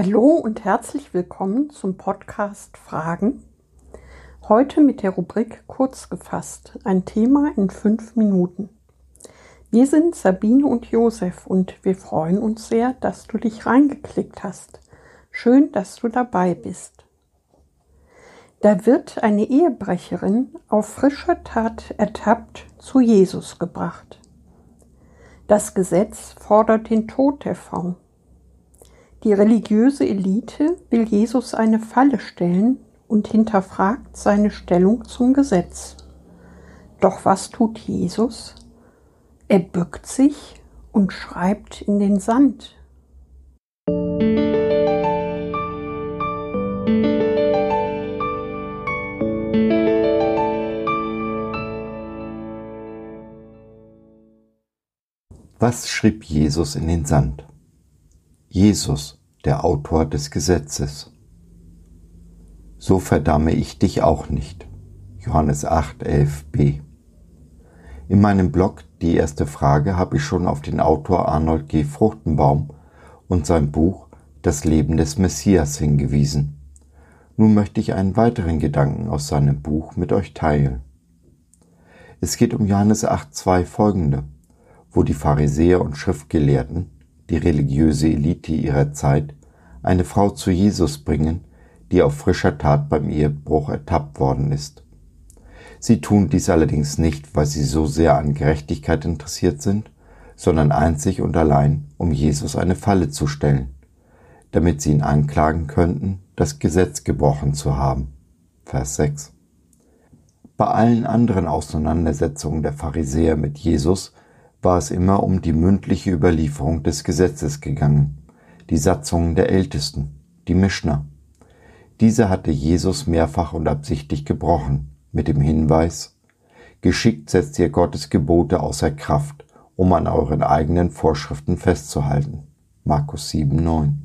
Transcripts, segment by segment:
Hallo und herzlich willkommen zum Podcast Fragen. Heute mit der Rubrik Kurz gefasst, ein Thema in fünf Minuten. Wir sind Sabine und Josef und wir freuen uns sehr, dass du dich reingeklickt hast. Schön, dass du dabei bist. Da wird eine Ehebrecherin auf frischer Tat ertappt zu Jesus gebracht. Das Gesetz fordert den Tod der Frau. Die religiöse Elite will Jesus eine Falle stellen und hinterfragt seine Stellung zum Gesetz. Doch was tut Jesus? Er bückt sich und schreibt in den Sand. Was schrieb Jesus in den Sand? Jesus, der Autor des Gesetzes. So verdamme ich dich auch nicht. Johannes 8, 11b. In meinem Blog Die erste Frage habe ich schon auf den Autor Arnold G. Fruchtenbaum und sein Buch Das Leben des Messias hingewiesen. Nun möchte ich einen weiteren Gedanken aus seinem Buch mit euch teilen. Es geht um Johannes 8, 2 folgende, wo die Pharisäer und Schriftgelehrten die religiöse Elite ihrer Zeit, eine Frau zu Jesus bringen, die auf frischer Tat beim Ehebruch ertappt worden ist. Sie tun dies allerdings nicht, weil sie so sehr an Gerechtigkeit interessiert sind, sondern einzig und allein, um Jesus eine Falle zu stellen, damit sie ihn anklagen könnten, das Gesetz gebrochen zu haben. Vers 6. Bei allen anderen Auseinandersetzungen der Pharisäer mit Jesus war es immer um die mündliche Überlieferung des Gesetzes gegangen, die Satzungen der Ältesten, die Mischner. Diese hatte Jesus mehrfach und absichtlich gebrochen, mit dem Hinweis, Geschickt setzt ihr Gottes Gebote außer Kraft, um an euren eigenen Vorschriften festzuhalten. Markus 7, 9.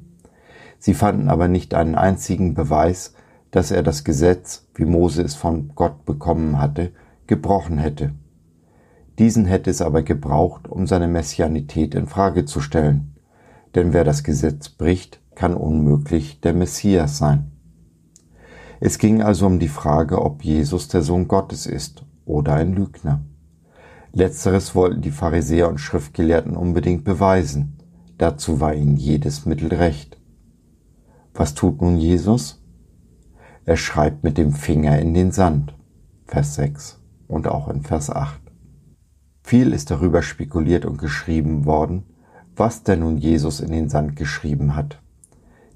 Sie fanden aber nicht einen einzigen Beweis, dass er das Gesetz, wie Mose es von Gott bekommen hatte, gebrochen hätte diesen hätte es aber gebraucht, um seine Messianität in Frage zu stellen. Denn wer das Gesetz bricht, kann unmöglich der Messias sein. Es ging also um die Frage, ob Jesus der Sohn Gottes ist oder ein Lügner. Letzteres wollten die Pharisäer und Schriftgelehrten unbedingt beweisen. Dazu war ihnen jedes Mittel recht. Was tut nun Jesus? Er schreibt mit dem Finger in den Sand. Vers 6 und auch in Vers 8. Viel ist darüber spekuliert und geschrieben worden, was denn nun Jesus in den Sand geschrieben hat.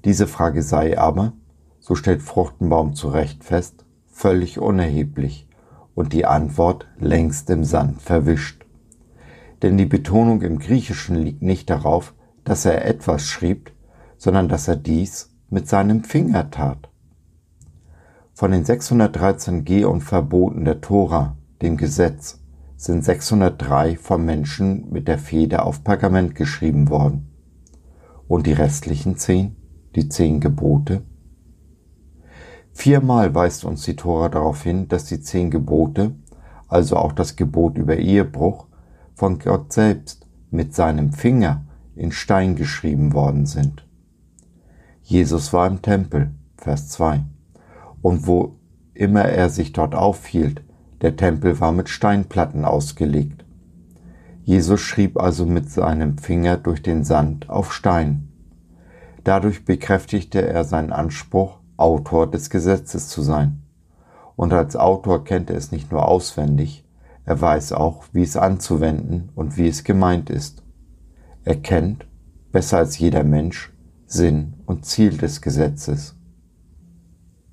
Diese Frage sei aber, so stellt Fruchtenbaum zu Recht fest, völlig unerheblich und die Antwort längst im Sand verwischt. Denn die Betonung im Griechischen liegt nicht darauf, dass er etwas schrieb, sondern dass er dies mit seinem Finger tat. Von den 613 Geh- und Verboten der Tora, dem Gesetz, sind 603 vom Menschen mit der Feder auf Pergament geschrieben worden. Und die restlichen zehn, die zehn Gebote? Viermal weist uns die Tora darauf hin, dass die zehn Gebote, also auch das Gebot über Ehebruch, von Gott selbst mit seinem Finger in Stein geschrieben worden sind. Jesus war im Tempel, Vers 2. Und wo immer er sich dort aufhielt, der Tempel war mit Steinplatten ausgelegt. Jesus schrieb also mit seinem Finger durch den Sand auf Stein. Dadurch bekräftigte er seinen Anspruch, Autor des Gesetzes zu sein. Und als Autor kennt er es nicht nur auswendig, er weiß auch, wie es anzuwenden und wie es gemeint ist. Er kennt, besser als jeder Mensch, Sinn und Ziel des Gesetzes.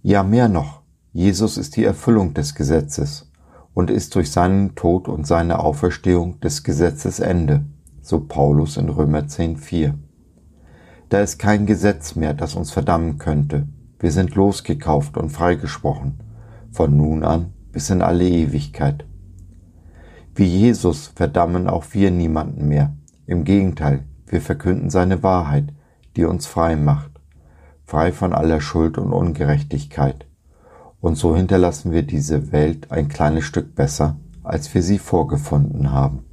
Ja, mehr noch, Jesus ist die Erfüllung des Gesetzes und ist durch seinen Tod und seine Auferstehung des Gesetzes Ende, so Paulus in Römer 10,4. Da ist kein Gesetz mehr, das uns verdammen könnte. Wir sind losgekauft und freigesprochen, von nun an bis in alle Ewigkeit. Wie Jesus verdammen auch wir niemanden mehr. Im Gegenteil, wir verkünden seine Wahrheit, die uns frei macht, frei von aller Schuld und Ungerechtigkeit und so hinterlassen wir diese Welt ein kleines Stück besser, als wir sie vorgefunden haben.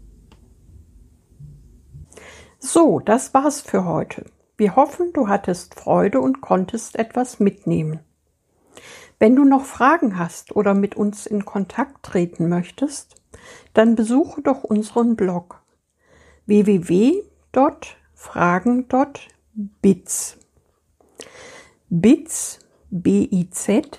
So, das war's für heute. Wir hoffen, du hattest Freude und konntest etwas mitnehmen. Wenn du noch Fragen hast oder mit uns in Kontakt treten möchtest, dann besuche doch unseren Blog www.fragen.biz. BIZ, B-I-Z,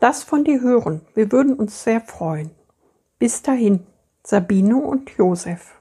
Lass von dir hören, wir würden uns sehr freuen. Bis dahin, Sabine und Josef.